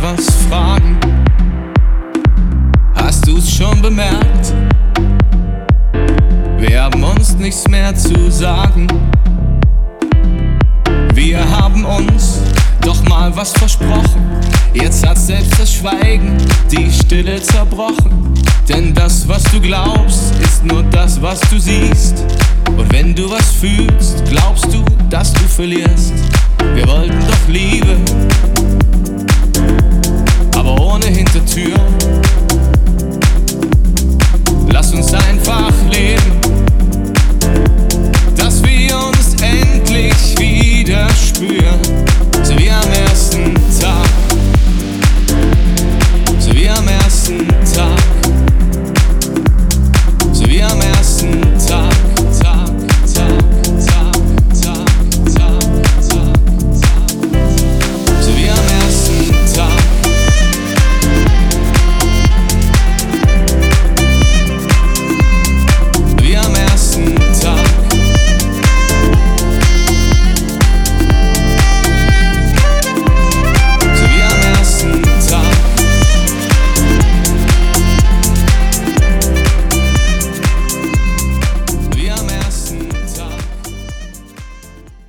mal was fragen. Hast du's schon bemerkt? Wir haben uns nichts mehr zu sagen. Wir haben uns doch mal was versprochen. Jetzt hat selbst das Schweigen die Stille zerbrochen. Denn das, was du glaubst, ist nur das, was du siehst. Und wenn du was fühlst, glaubst du, dass du verlierst. Wir wollten doch Liebe